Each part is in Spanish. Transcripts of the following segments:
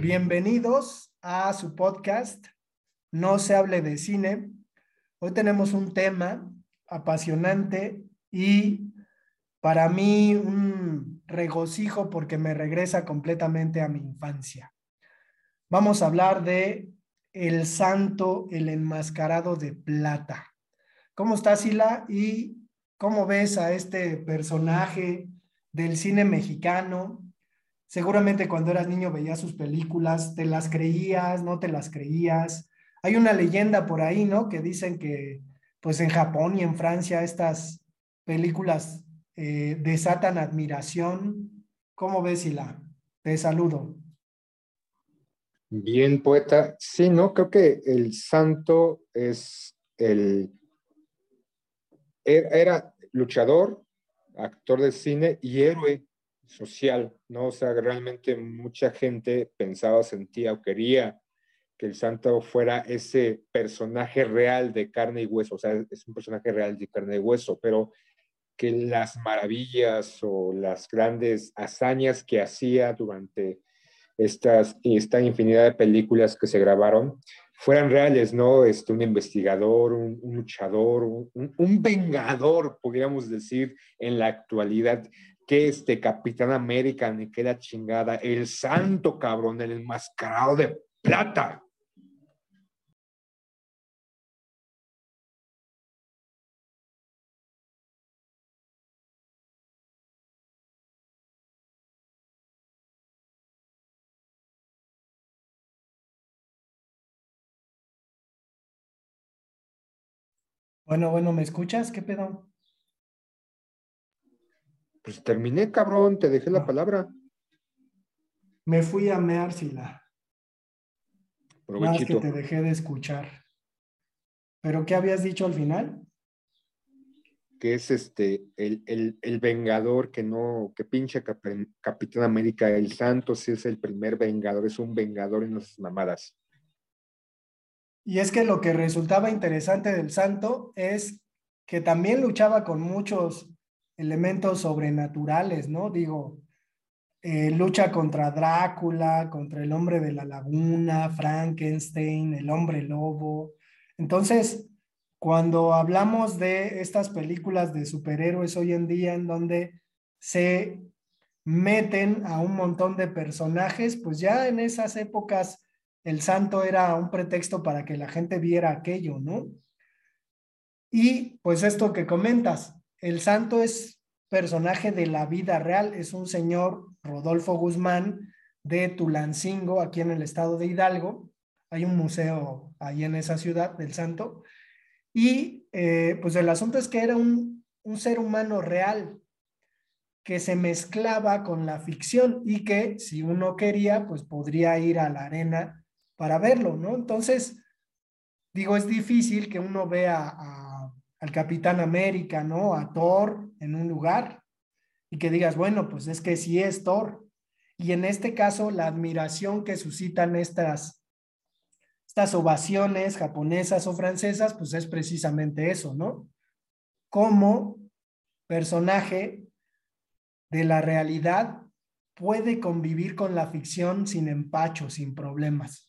Bienvenidos a su podcast No se hable de cine. Hoy tenemos un tema apasionante y para mí un regocijo porque me regresa completamente a mi infancia. Vamos a hablar de El Santo, el enmascarado de plata. ¿Cómo estás, Sila? ¿Y cómo ves a este personaje del cine mexicano? Seguramente cuando eras niño veías sus películas, te las creías, no te las creías. Hay una leyenda por ahí, ¿no? Que dicen que pues en Japón y en Francia estas películas eh, desatan admiración. ¿Cómo ves, Sila? Te saludo. Bien, poeta. Sí, ¿no? Creo que el santo es el... Era, luchador, actor de cine y héroe social, ¿no? O sea, realmente mucha gente pensaba, sentía o quería que el santo fuera ese personaje real de carne y hueso, o sea, es un personaje real de carne y hueso, pero que las maravillas o las grandes hazañas que hacía durante estas, esta infinidad de películas que se grabaron fueran reales, ¿no? Este, un investigador, un, luchador, un, vengador, podríamos decir, en la actualidad, que este Capitán América, ni que la chingada, el santo cabrón, el enmascarado de plata. Bueno, bueno, ¿me escuchas? ¿Qué pedo? Pues terminé, cabrón, te dejé la Ah. palabra. Me fui a mear, Sila. Más que te dejé de escuchar. ¿Pero qué habías dicho al final? que es este, el, el, el vengador que no, que pinche Cap Capitán América, el Santos es el primer vengador, es un vengador en las mamadas. Y es que lo que resultaba interesante del santo es que también luchaba con muchos elementos sobrenaturales, ¿no? Digo, eh, lucha contra Drácula, contra el hombre de la laguna, Frankenstein, el hombre lobo. Entonces, cuando hablamos de estas películas de superhéroes hoy en día en donde se meten a un montón de personajes, pues ya en esas épocas el santo era un pretexto para que la gente viera aquello, ¿no? Y pues esto que comentas, el santo es personaje de la vida real, es un señor Rodolfo Guzmán de Tulancingo, aquí en el estado de Hidalgo. Hay un museo ahí en esa ciudad del santo. Y eh, pues el asunto es que era un, un ser humano real que se mezclaba con la ficción y que si uno quería, pues podría ir a la arena para verlo, ¿no? Entonces, digo, es difícil que uno vea al Capitán América, ¿no? A Thor en un lugar y que digas, bueno, pues es que sí es Thor. Y en este caso, la admiración que suscitan estas, estas ovaciones japonesas o francesas, pues es precisamente eso, ¿no? Cómo personaje de la realidad puede convivir con la ficción sin empacho, sin problemas.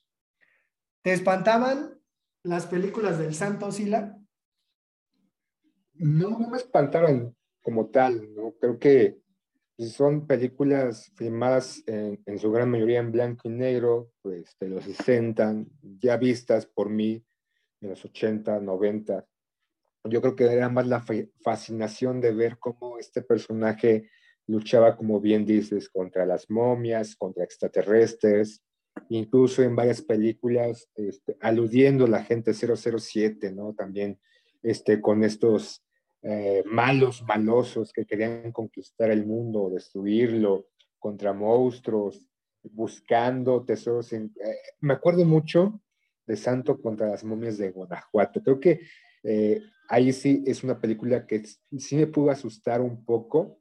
¿Te espantaban las películas del Santo Sila? No, no me espantaron como tal, ¿no? Creo que son películas filmadas en, su gran mayoría en blanco y negro, pues de los 60, ya vistas por mí en los 80, 90. Yo creo que era más la fa- fascinación de ver cómo este personaje luchaba, como bien dices, contra las momias, contra extraterrestres, incluso en varias películas este, aludiendo a la gente 007, ¿no? También este, con estos eh, malos, malosos que querían conquistar el mundo, destruirlo, contra monstruos, buscando tesoros. Eh, me acuerdo mucho de Santo contra las momias de Guanajuato. Creo que eh, ahí sí es una película que sí me pudo asustar un poco,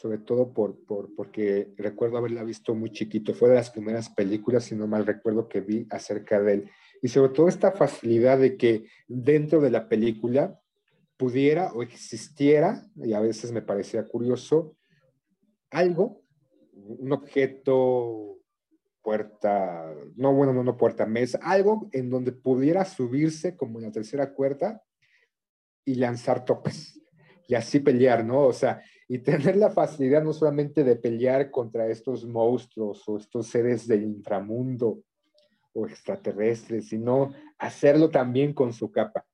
sobre todo por, por, porque recuerdo haberla visto muy chiquito. Fue de las primeras películas, si no mal recuerdo, que vi acerca de él. Y sobre todo esta facilidad de que dentro de la película pudiera o existiera, y a veces me parecía curioso, algo, un objeto, puerta, no, bueno, no, no puerta, mesa, algo en donde pudiera subirse como en la tercera cuerda y lanzar topes y así pelear, ¿no? O sea, y tener la facilidad no solamente de pelear contra estos monstruos o estos seres del inframundo o extraterrestres, sino hacerlo también con su capa.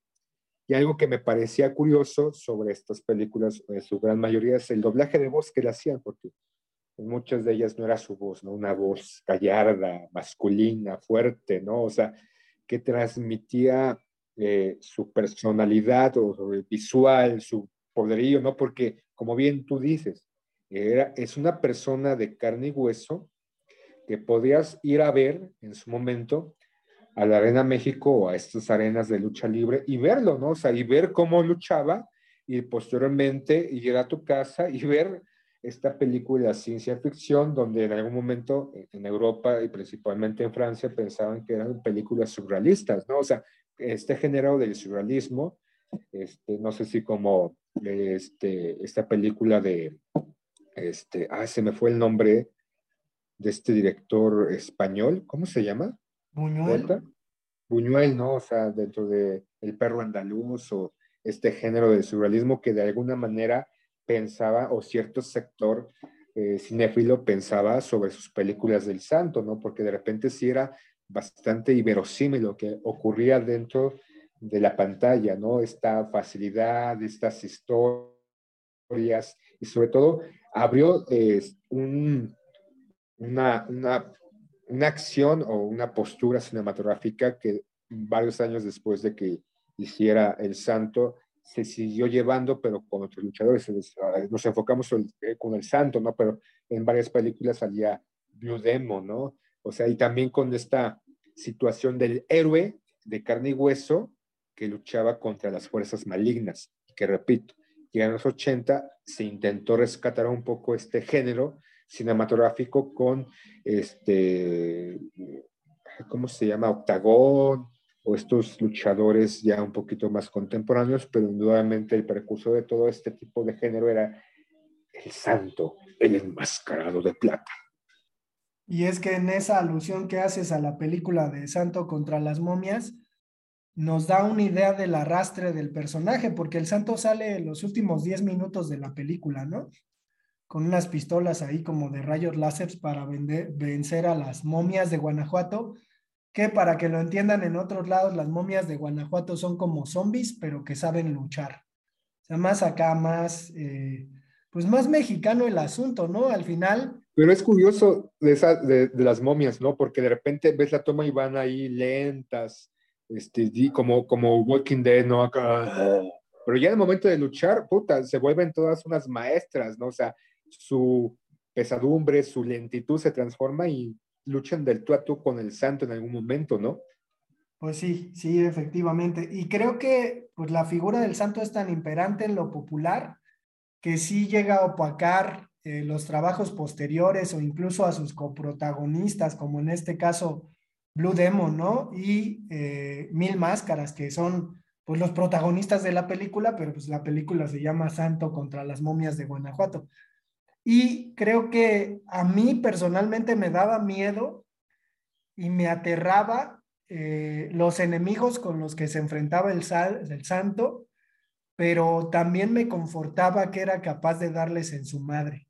Y algo que me parecía curioso sobre estas películas, en su gran mayoría, es el doblaje de voz que le hacían, porque en muchas de ellas no era su voz, ¿no? Una voz gallarda, masculina, fuerte, ¿no? O sea, que transmitía eh, su personalidad o, visual, su poderío, ¿no? Porque, como bien tú dices, era, es una persona de carne y hueso que podías ir a ver en su momento a la Arena México o a estas arenas de lucha libre y verlo, ¿no? O sea, y ver cómo luchaba y posteriormente ir a tu casa y ver esta película de ciencia ficción donde en algún momento en Europa y principalmente en Francia pensaban que eran películas surrealistas, ¿no? O sea, este género del surrealismo, este, no sé si como este, esta película de, este, ah, se me fue el nombre de este director español, ¿cómo se llama? Buñuel. Buñuel, ¿no? O sea, dentro de El perro andaluz o este género del surrealismo que de alguna manera pensaba, o cierto sector eh, cinéfilo pensaba sobre sus películas del santo, ¿no? Porque de repente sí era bastante inverosímil lo que ocurría dentro de la pantalla, ¿no? Esta facilidad, estas historias, y sobre todo abrió eh, un, una, una, una acción o una postura cinematográfica que varios años después de que hiciera El Santo, se siguió llevando, pero con otros luchadores. Nos enfocamos con el Santo, ¿no? Pero en varias películas salía Blue Demon, ¿no? O sea, y también con esta situación del héroe de carne y hueso que luchaba contra las fuerzas malignas, que repito, que en los 80 se intentó rescatar un poco este género cinematográfico con este, ¿cómo se llama? Octagón, o estos luchadores ya un poquito más contemporáneos, pero indudablemente el precursor de todo este tipo de género era el santo, el enmascarado de plata. Y es que en esa alusión que haces a la película de Santo contra las momias, nos da una idea del arrastre del personaje, porque el santo sale en los últimos 10 minutos de la película, ¿no? Con unas pistolas ahí como de rayos láser para vender, vencer a las momias de Guanajuato, que para que lo entiendan en otros lados, las momias de Guanajuato son como zombies, pero que saben luchar. O sea, más acá, más, eh, pues más mexicano el asunto, ¿no? Al final. Pero es curioso de, esa, de, de, las momias, ¿no? Porque de repente ves la toma y van ahí lentas, este, como, como Walking Dead, ¿no? Acá. Pero ya en el momento de luchar, puta, se vuelven todas unas maestras, ¿no? O sea, su pesadumbre, su lentitud se transforma y luchan del tú a tú con el santo en algún momento, ¿no? Pues sí, sí, efectivamente. Y creo que pues, la figura del santo es tan imperante en lo popular que sí llega a opacar eh, los trabajos posteriores o incluso a sus coprotagonistas, como en este caso Blue Demon, ¿no? Y eh, Mil Máscaras, que son pues los protagonistas de la película, pero pues la película se llama Santo contra las momias de Guanajuato. Y creo que a mí personalmente me daba miedo y me aterraba eh, los enemigos con los que se enfrentaba el, el santo, pero también me confortaba que era capaz de darles en su madre.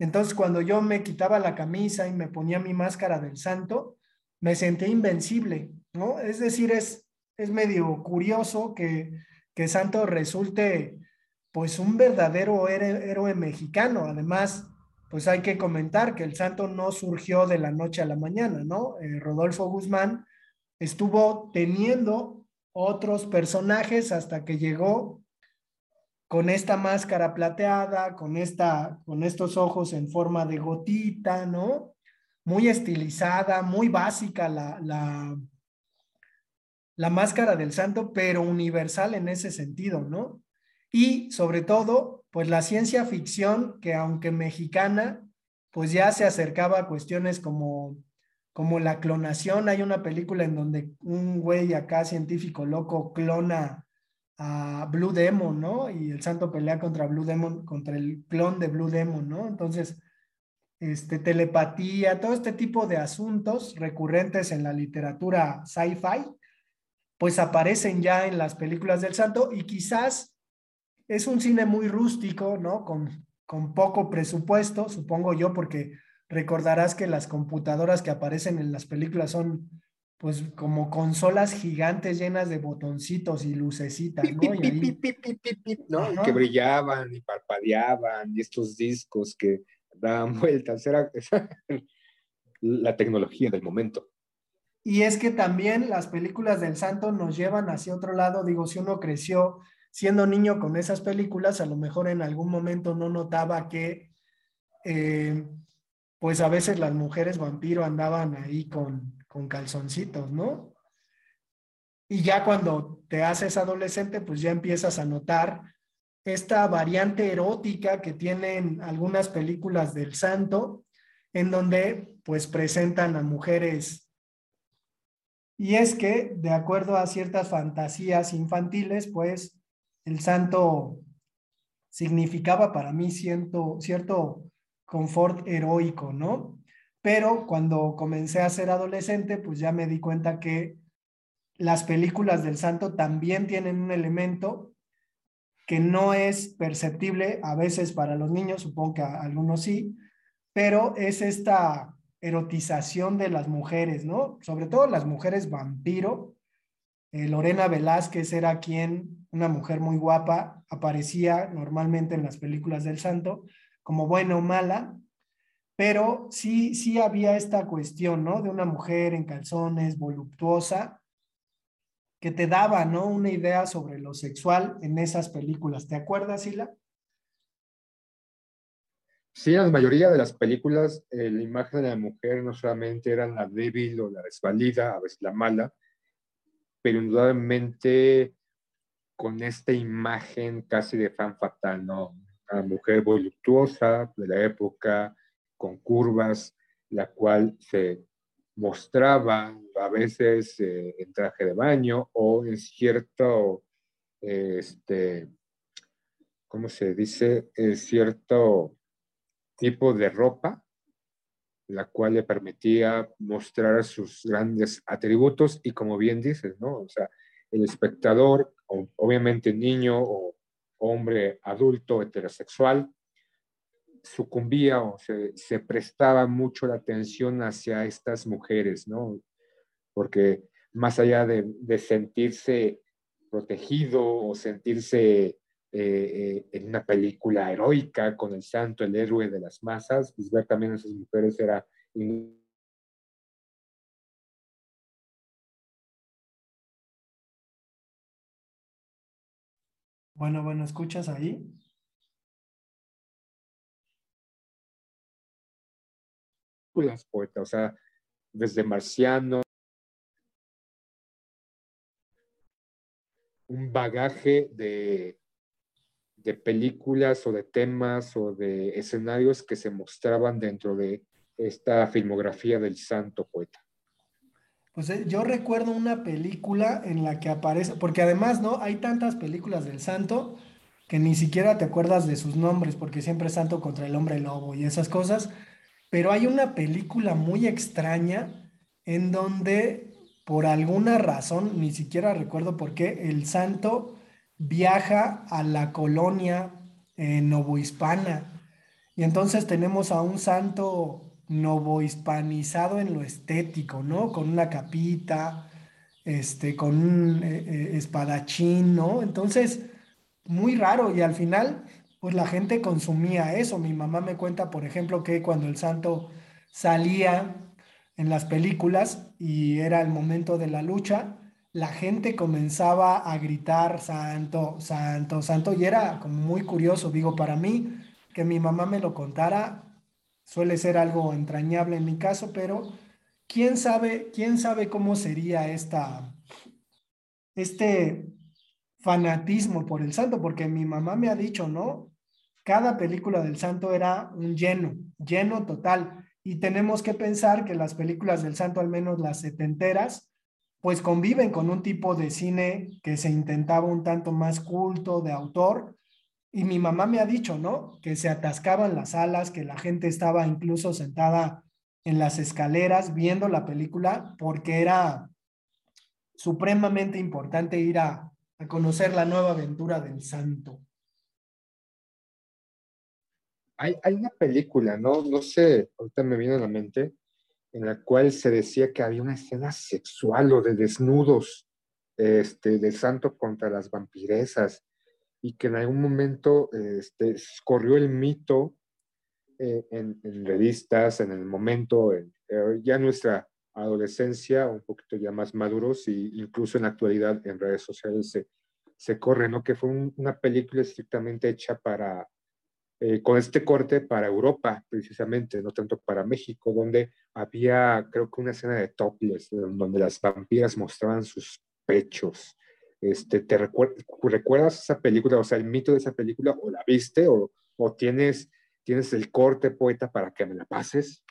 Entonces, cuando yo me quitaba la camisa y me ponía mi máscara del santo, me sentía invencible, ¿no? Es decir, es, es medio curioso que, que Santo resulte pues un verdadero héroe, mexicano. Además, pues hay que comentar que el Santo no surgió de la noche a la mañana, ¿no? Eh, Rodolfo Guzmán estuvo teniendo otros personajes hasta que llegó con esta máscara plateada, con, esta, con estos ojos en forma de gotita, ¿no? Muy estilizada, muy básica la, la, la máscara del santo, pero universal en ese sentido, ¿no? Y sobre todo, pues la ciencia ficción, que aunque mexicana, pues ya se acercaba a cuestiones como como la clonación. Hay una película en donde un güey acá científico loco clona a Blue Demon, ¿no? Y el santo pelea contra Blue Demon, contra el clon de Blue Demon, ¿no? Entonces, este, telepatía, todo este tipo de asuntos recurrentes en la literatura sci-fi, pues aparecen ya en las películas del santo y quizás es un cine muy rústico, ¿no? Con, con poco presupuesto, supongo yo, porque recordarás que las computadoras que aparecen en las películas son pues como consolas gigantes llenas de botoncitos y lucecitas, ¿no? que brillaban y parpadeaban y estos discos que daban vueltas, era la tecnología del momento. Y es que también las películas del santo nos llevan hacia otro lado, digo, si uno creció siendo niño con esas películas, a lo mejor en algún momento no notaba que eh, pues a veces las mujeres vampiro andaban ahí con, con calzoncitos, ¿no? Y ya cuando te haces adolescente, pues ya empiezas a notar esta variante erótica que tienen algunas películas del santo, en donde pues presentan a mujeres. Y es que, de acuerdo a ciertas fantasías infantiles, pues el santo significaba para mí cierto, cierto confort heroico, ¿no? Pero cuando comencé a ser adolescente, pues ya me di cuenta que las películas del santo también tienen un elemento que no es perceptible a veces para los niños, supongo que algunos sí, pero es esta erotización de las mujeres, ¿no? Sobre todo las mujeres vampiro. Eh, Lorena Velázquez era quien, una mujer muy guapa, aparecía normalmente en las películas del santo, como buena o mala, pero sí, sí había esta cuestión, ¿no? De una mujer en calzones, voluptuosa, que te daba, ¿no? Una idea sobre lo sexual en esas películas. ¿Te acuerdas, Sila? Sí, en la mayoría de las películas, eh, la imagen de la mujer no solamente era la débil o la desvalida, a veces la mala, pero indudablemente con esta imagen casi de fan fatal, ¿no? una mujer voluptuosa de la época, con curvas, la cual se mostraba a veces eh, en traje de baño o en cierto, este, ¿cómo se dice? En cierto tipo de ropa, la cual le permitía mostrar sus grandes atributos y como bien dices, ¿no? O sea, el espectador, obviamente niño o hombre adulto heterosexual, sucumbía o se, prestaba mucho la atención hacia estas mujeres, ¿no? Porque más allá de, sentirse protegido o sentirse eh, eh, en una película heroica con el santo, el héroe de las masas, pues ver también a esas mujeres era Bueno, bueno, ¿escuchas ahí? Películas, poeta, o sea, desde Marciano, un bagaje de, de películas o de temas o de escenarios que se mostraban dentro de esta filmografía del santo poeta. Pues eh, yo recuerdo una película en la que aparece, porque además, ¿no? Hay tantas películas del santo que ni siquiera te acuerdas de sus nombres, porque siempre es santo contra el hombre lobo y esas cosas, pero hay una película muy extraña en donde por alguna razón, ni siquiera recuerdo por qué, el santo viaja a la colonia eh, novohispana. Y entonces tenemos a un santo novohispanizado en lo estético, ¿no? Con una capita, este, con un eh, eh, espadachín, ¿no? Entonces, muy raro y al final, pues la gente consumía eso. Mi mamá me cuenta, por ejemplo, que cuando el santo salía en las películas y era el momento de la lucha, la gente comenzaba a gritar santo, santo, santo y era como muy curioso, digo, para mí que mi mamá me lo contara suele ser algo entrañable en mi caso, pero quién sabe, quién sabe cómo sería esta este fanatismo por el santo, porque mi mamá me ha dicho, ¿no? Cada película del santo era un lleno, lleno total. Y tenemos que pensar que las películas del santo, al menos las setenteras, pues conviven con un tipo de cine que se intentaba un tanto más culto, de autor. Y mi mamá me ha dicho, ¿no? Que se atascaban las salas, que la gente estaba incluso sentada en las escaleras viendo la película porque era supremamente importante ir a, a conocer la nueva aventura del santo. Hay, una película, ¿no? No sé, ahorita me viene a la mente, en la cual se decía que había una escena sexual o de desnudos este, de santo contra las vampiresas y que en algún momento este, corrió el mito eh, en, en, revistas, en el momento, en, eh, ya nuestra adolescencia, un poquito ya más maduros, e incluso en la actualidad en redes sociales se, se corre, ¿no? Que fue un, una película estrictamente hecha para, eh, con este corte para Europa, precisamente, no tanto para México, donde había, creo que una escena de topless, donde las vampiras mostraban sus pechos. Este, ¿Te recuerdas esa película, o sea, el mito de esa película, o la viste, o, o tienes, tienes el corte poeta para que me la pases?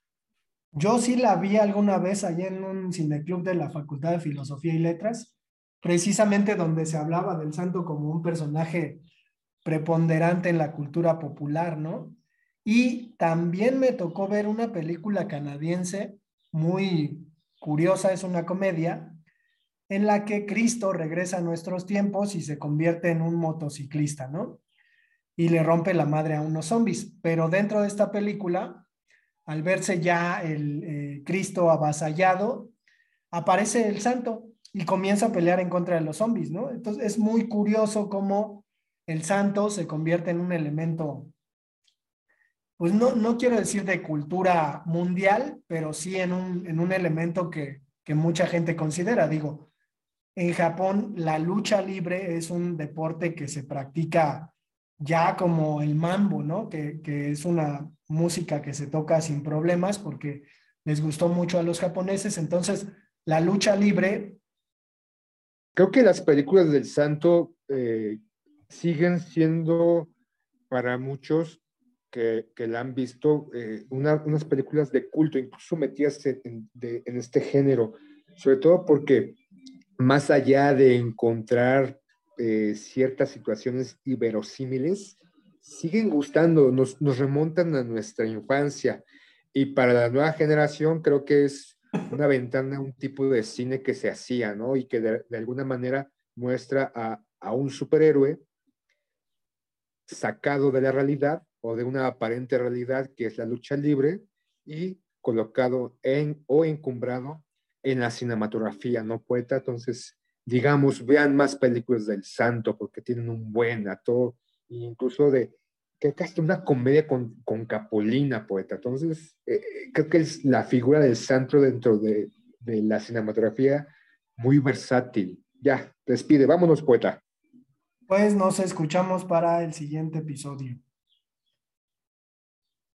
Yo sí la vi alguna vez allá en un cineclub de la Facultad de Filosofía y Letras, precisamente donde se hablaba del santo como un personaje preponderante en la cultura popular, ¿no? Y también me tocó ver una película canadiense muy curiosa, es una comedia, en la que Cristo regresa a nuestros tiempos y se convierte en un motociclista, ¿no? Y le rompe la madre a unos zombies. Pero dentro de esta película, al verse ya el eh, Cristo avasallado, aparece el santo y comienza a pelear en contra de los zombies, ¿no? Entonces es muy curioso cómo el santo se convierte en un elemento, pues no, no quiero decir de cultura mundial, pero sí en un, en un elemento que, que mucha gente considera. Digo, en Japón la lucha libre es un deporte que se practica ya como el mambo, ¿no? Que, que, es una música que se toca sin problemas porque les gustó mucho a los japoneses. Entonces, la lucha libre. Creo que las películas del santo eh, siguen siendo para muchos que, que la han visto eh, una, unas películas de culto, incluso metidas en, de, en este género, sobre todo porque más allá de encontrar eh, ciertas situaciones iberosímiles, siguen gustando, nos, nos remontan a nuestra infancia. Y para la nueva generación creo que es una ventana, un tipo de cine que se hacía, ¿no? Y que de, de alguna manera muestra a, a, un superhéroe sacado de la realidad o de una aparente realidad que es la lucha libre y colocado en o encumbrado en la cinematografía, ¿no, poeta? Entonces, digamos, vean más películas del santo porque tienen un buen actor, incluso de que hasta una comedia con, con Capolina, poeta. Entonces, eh, creo que es la figura del santo dentro de, de la cinematografía muy versátil. Ya, despide, vámonos, poeta. Pues nos escuchamos para el siguiente episodio.